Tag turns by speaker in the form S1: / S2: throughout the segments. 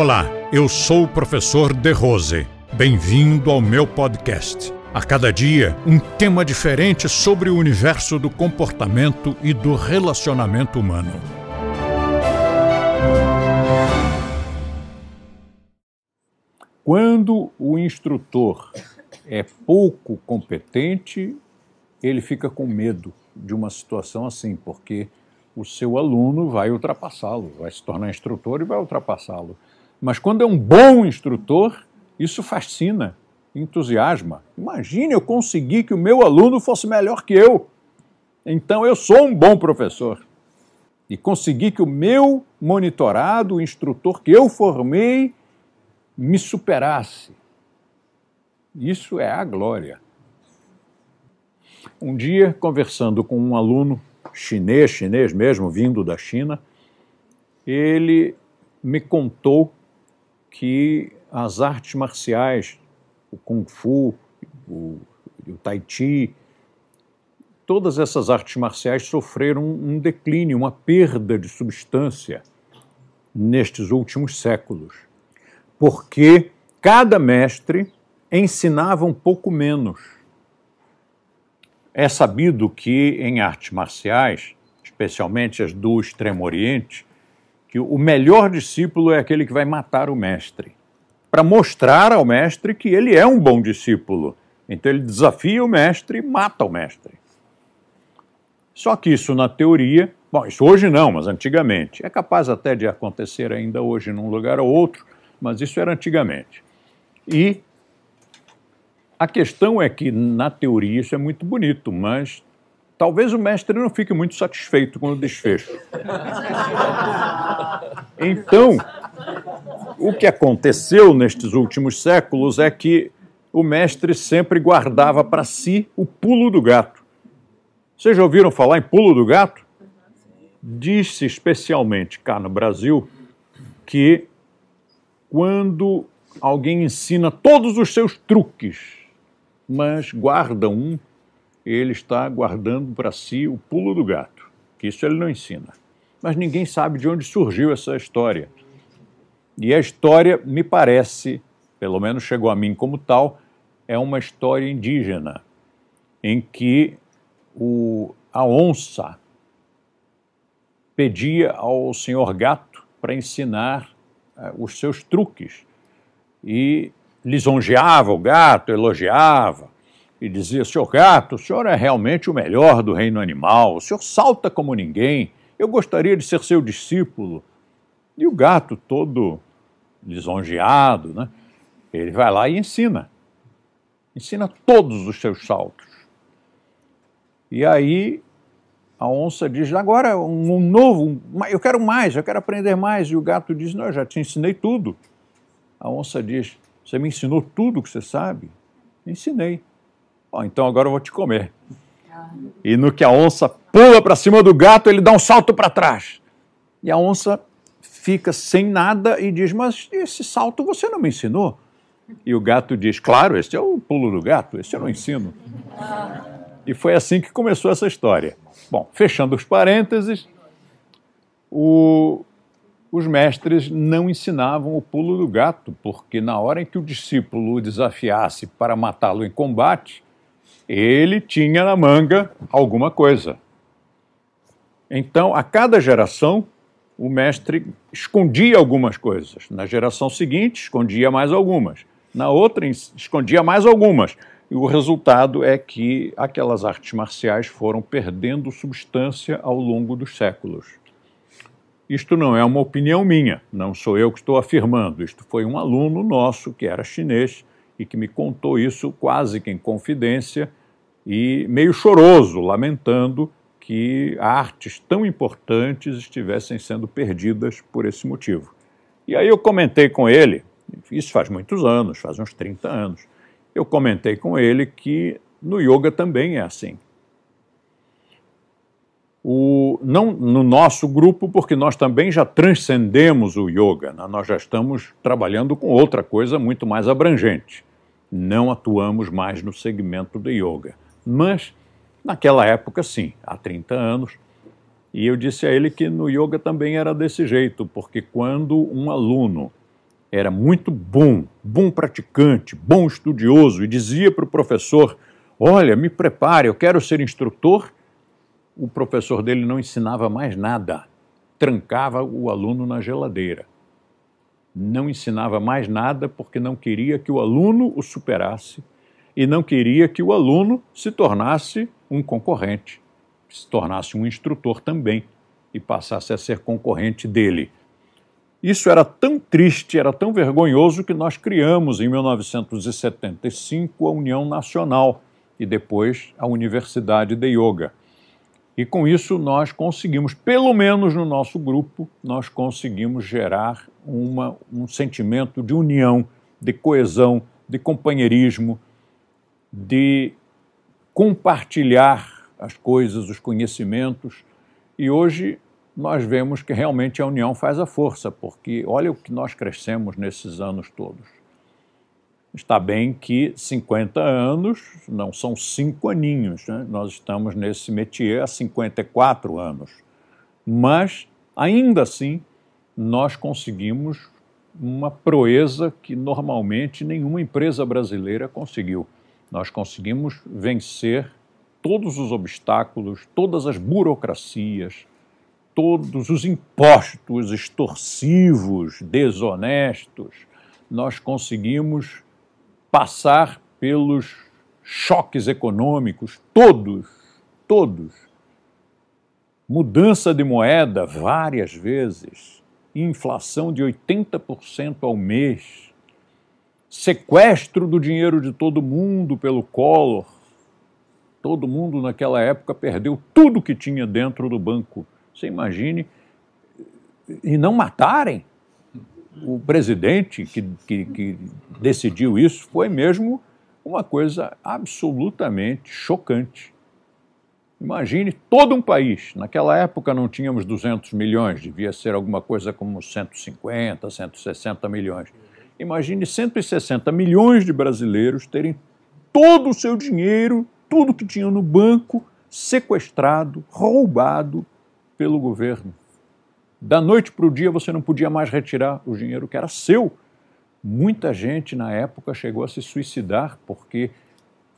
S1: Olá, eu sou o professor De Rose. Bem-vindo ao meu podcast. A cada dia, um tema diferente sobre o universo do comportamento e do relacionamento humano.
S2: Quando o instrutor é pouco competente, ele fica com medo de uma situação assim, porque o seu aluno vai ultrapassá-lo, vai se tornar instrutor e vai ultrapassá-lo. Mas quando é um bom instrutor, isso fascina, entusiasma. Imagine eu conseguir que o meu aluno fosse melhor que eu. Então eu sou um bom professor. E conseguir que o meu monitorado, o instrutor que eu formei, me superasse. Isso é a glória. Um dia, conversando com um aluno chinês, chinês mesmo, vindo da China, ele me contou que as artes marciais, o Kung Fu, o, o Tai Chi, todas essas artes marciais sofreram um declínio, uma perda de substância nestes últimos séculos, porque cada mestre ensinava um pouco menos. É sabido que em artes marciais, especialmente as do Extremo Oriente, que o melhor discípulo é aquele que vai matar o mestre, para mostrar ao mestre que ele é um bom discípulo. Então ele desafia o mestre e mata o mestre. Só que isso na teoria, bom, isso hoje não, mas antigamente, é capaz até de acontecer ainda hoje num lugar ou outro, mas isso era antigamente. E a questão é que na teoria isso é muito bonito, mas talvez o mestre não fique muito satisfeito com o desfecho. Então, o que aconteceu nestes últimos séculos é que o mestre sempre guardava para si o pulo do gato. Vocês já ouviram falar em pulo do gato? Diz-se especialmente cá no Brasil que quando alguém ensina todos os seus truques, mas guarda um ele está guardando para si o pulo do gato, que isso ele não ensina. Mas ninguém sabe de onde surgiu essa história. E a história, me parece, pelo menos chegou a mim como tal, é uma história indígena, em que o, a onça pedia ao senhor gato para ensinar uh, os seus truques. E lisonjeava o gato, elogiava e dizia: Senhor gato, o senhor é realmente o melhor do reino animal, o senhor salta como ninguém, eu gostaria de ser seu discípulo. E o gato, todo lisonjeado, né, ele vai lá e ensina. Ensina todos os seus saltos. E aí a onça diz: agora um, novo, eu quero mais, eu quero aprender mais. E o gato diz: não, eu já te ensinei tudo. A onça diz: você me ensinou tudo que você sabe? Ensinei. Oh, então agora eu vou te comer. E no que a onça pula para cima do gato, ele dá um salto para trás. E a onça fica sem nada e diz: Mas esse salto você não me ensinou? E o gato diz: Claro, esse é o pulo do gato, esse eu não ensino. E foi assim que começou essa história. Bom, fechando os parênteses, o, os mestres não ensinavam o pulo do gato, porque na hora em que o discípulo o desafiasse para matá-lo em combate, ele tinha na manga alguma coisa. Então, a cada geração, o mestre escondia algumas coisas. Na geração seguinte, escondia mais algumas. Na outra, escondia mais algumas. E o resultado é que aquelas artes marciais foram perdendo substância ao longo dos séculos. Isto não é uma opinião minha, não sou eu que estou afirmando. Isto foi um aluno nosso que era chinês e que me contou isso quase que em confidência e meio choroso, lamentando que artes tão importantes estivessem sendo perdidas por esse motivo. E aí eu comentei com ele, isso faz muitos anos, faz uns 30 anos, eu comentei com ele que no yoga também é assim. O, não no nosso grupo, porque nós também já transcendemos o yoga, né? nós já estamos trabalhando com outra coisa muito mais abrangente. Não atuamos mais no segmento do yoga. Mas, naquela época, sim, há 30 anos, e eu disse a ele que no yoga também era desse jeito, porque quando um aluno era muito bom, bom praticante, bom estudioso, e dizia para o professor: Olha, me prepare, eu quero ser instrutor. O professor dele não ensinava mais nada, trancava o aluno na geladeira. Não ensinava mais nada porque não queria que o aluno o superasse e não queria que o aluno se tornasse um concorrente, se tornasse um instrutor também e passasse a ser concorrente dele. Isso era tão triste, era tão vergonhoso que nós criamos em 1975 a União Nacional e depois a Universidade de Yoga. E com isso nós conseguimos, pelo menos no nosso grupo, nós conseguimos gerar uma, um sentimento de união, de coesão, de companheirismo, de compartilhar as coisas, os conhecimentos. E hoje nós vemos que realmente a união faz a força, porque olha o que nós crescemos nesses anos todos. Está bem que 50 anos não são cinco aninhos, né? nós estamos nesse métier há 54 anos. Mas, ainda assim, nós conseguimos uma proeza que normalmente nenhuma empresa brasileira conseguiu. Nós conseguimos vencer todos os obstáculos, todas as burocracias, todos os impostos extorsivos, desonestos, nós conseguimos passar pelos choques econômicos, todos, todos. Mudança de moeda várias vezes, inflação de 80% ao mês, sequestro do dinheiro de todo mundo pelo Collor. Todo mundo naquela época perdeu tudo que tinha dentro do banco você imagine, e não matarem o presidente que, que, que decidiu isso foi mesmo uma coisa absolutamente chocante. Imagine todo um país. Naquela época não tínhamos 200 milhões, devia ser alguma coisa como 150, 160 milhões. Imagine 160 milhões de brasileiros terem todo o seu dinheiro, tudo que tinham no banco, sequestrado, roubado pelo governo. Da noite para o dia você não podia mais retirar o dinheiro que era seu. Muita gente na época chegou a se suicidar porque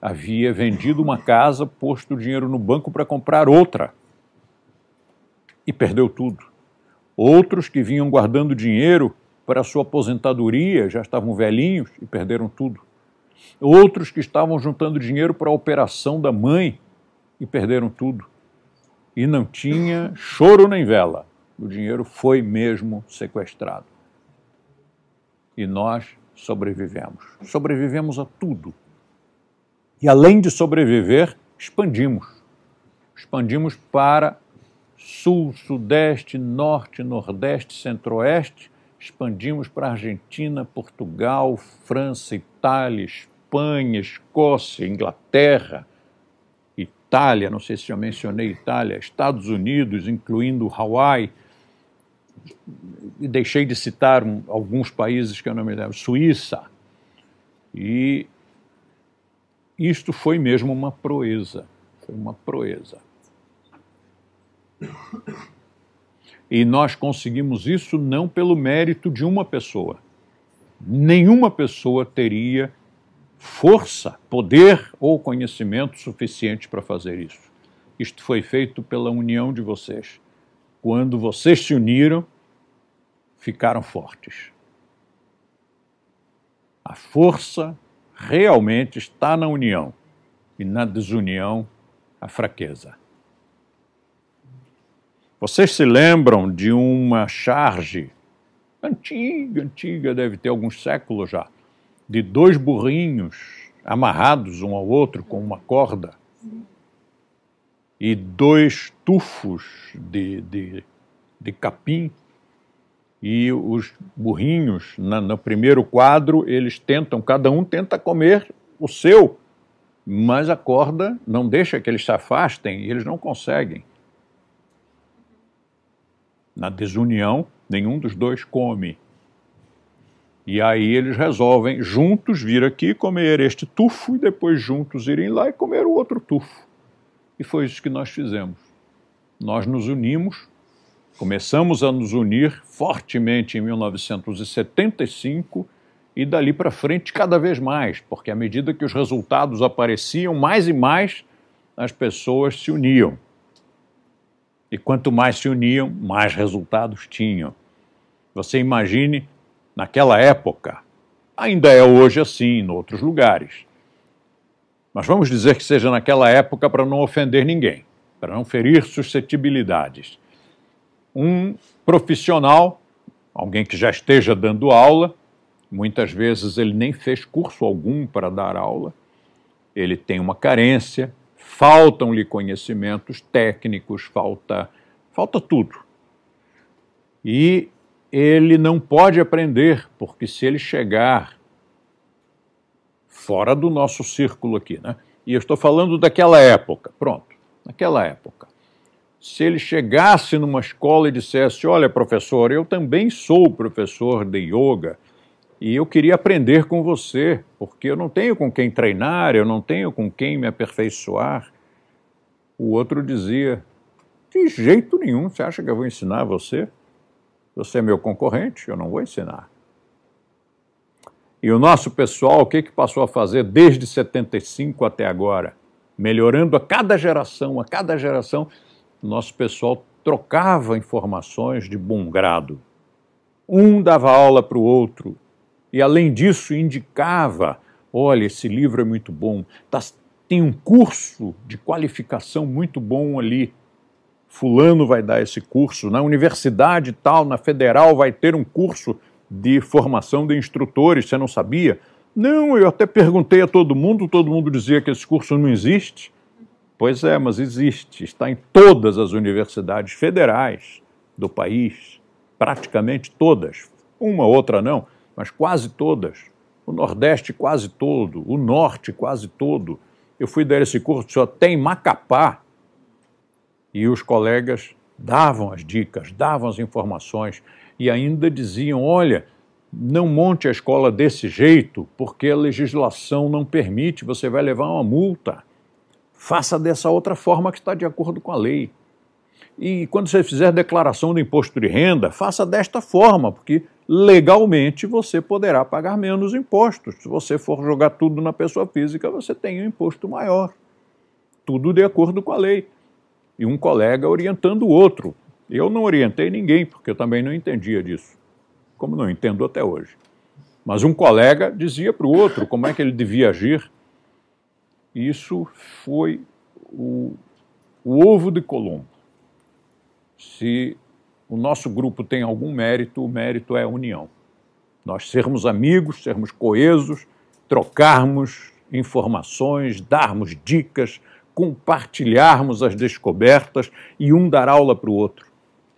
S2: havia vendido uma casa, posto o dinheiro no banco para comprar outra e perdeu tudo. Outros que vinham guardando dinheiro para sua aposentadoria já estavam velhinhos e perderam tudo. Outros que estavam juntando dinheiro para a operação da mãe e perderam tudo e não tinha choro nem vela. O dinheiro foi mesmo sequestrado. E nós sobrevivemos. Sobrevivemos a tudo. E além de sobreviver, expandimos. Expandimos para sul, sudeste, norte, nordeste, centro-oeste. Expandimos para Argentina, Portugal, França, Itália, Espanha, Escócia, Inglaterra, Itália, não sei se já mencionei Itália, Estados Unidos, incluindo Hawaii, e deixei de citar alguns países que eu não me lembro, Suíça. E isto foi mesmo uma proeza, foi uma proeza. E nós conseguimos isso não pelo mérito de uma pessoa. Nenhuma pessoa teria força, poder ou conhecimento suficiente para fazer isso. Isto foi feito pela união de vocês. Quando vocês se uniram, ficaram fortes. A força realmente está na união e na desunião a fraqueza. Vocês se lembram de uma charge antiga, antiga, deve ter alguns séculos já, de dois burrinhos amarrados um ao outro com uma corda e dois tufos de, de, de capim e os burrinhos, na, no primeiro quadro, eles tentam, cada um tenta comer o seu, mas a corda não deixa que eles se afastem e eles não conseguem. Na desunião, nenhum dos dois come. E aí eles resolvem juntos vir aqui comer este tufo e depois juntos irem lá e comer o outro tufo. E foi isso que nós fizemos. Nós nos unimos Começamos a nos unir fortemente em 1975 e dali para frente cada vez mais, porque à medida que os resultados apareciam, mais e mais as pessoas se uniam. E quanto mais se uniam, mais resultados tinham. Você imagine, naquela época, ainda é hoje assim em outros lugares. Mas vamos dizer que seja naquela época para não ofender ninguém, para não ferir suscetibilidades um profissional, alguém que já esteja dando aula, muitas vezes ele nem fez curso algum para dar aula, ele tem uma carência, faltam-lhe conhecimentos técnicos, falta, falta tudo. E ele não pode aprender, porque se ele chegar fora do nosso círculo aqui, né? E eu estou falando daquela época, pronto, naquela época se ele chegasse numa escola e dissesse: Olha, professor, eu também sou professor de yoga e eu queria aprender com você, porque eu não tenho com quem treinar, eu não tenho com quem me aperfeiçoar. O outro dizia: De jeito nenhum, você acha que eu vou ensinar você? Você é meu concorrente, eu não vou ensinar. E o nosso pessoal, o que, que passou a fazer desde 75 até agora? Melhorando a cada geração, a cada geração nosso pessoal trocava informações de bom grado. Um dava aula para o outro e, além disso, indicava: olha, esse livro é muito bom, tá, tem um curso de qualificação muito bom ali. Fulano vai dar esse curso, na universidade tal, na federal, vai ter um curso de formação de instrutores, você não sabia? Não, eu até perguntei a todo mundo, todo mundo dizia que esse curso não existe. Pois é, mas existe, está em todas as universidades federais do país, praticamente todas, uma outra não, mas quase todas. O Nordeste quase todo, o Norte quase todo. Eu fui dar esse curso só tem Macapá. E os colegas davam as dicas, davam as informações e ainda diziam: olha, não monte a escola desse jeito, porque a legislação não permite, você vai levar uma multa faça dessa outra forma que está de acordo com a lei. E quando você fizer declaração do imposto de renda, faça desta forma, porque legalmente você poderá pagar menos impostos. Se você for jogar tudo na pessoa física, você tem um imposto maior. Tudo de acordo com a lei. E um colega orientando o outro. Eu não orientei ninguém, porque eu também não entendia disso, como não entendo até hoje. Mas um colega dizia para o outro como é que ele devia agir isso foi o, o ovo de Colombo. Se o nosso grupo tem algum mérito, o mérito é a união. Nós sermos amigos, sermos coesos, trocarmos informações, darmos dicas, compartilharmos as descobertas e um dar aula para o outro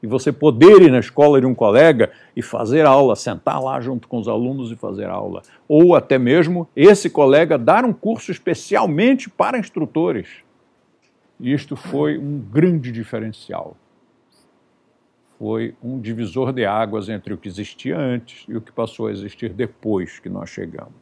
S2: e você poder ir na escola de um colega e fazer aula, sentar lá junto com os alunos e fazer aula. Ou até mesmo esse colega dar um curso especialmente para instrutores. E isto foi um grande diferencial. Foi um divisor de águas entre o que existia antes e o que passou a existir depois que nós chegamos.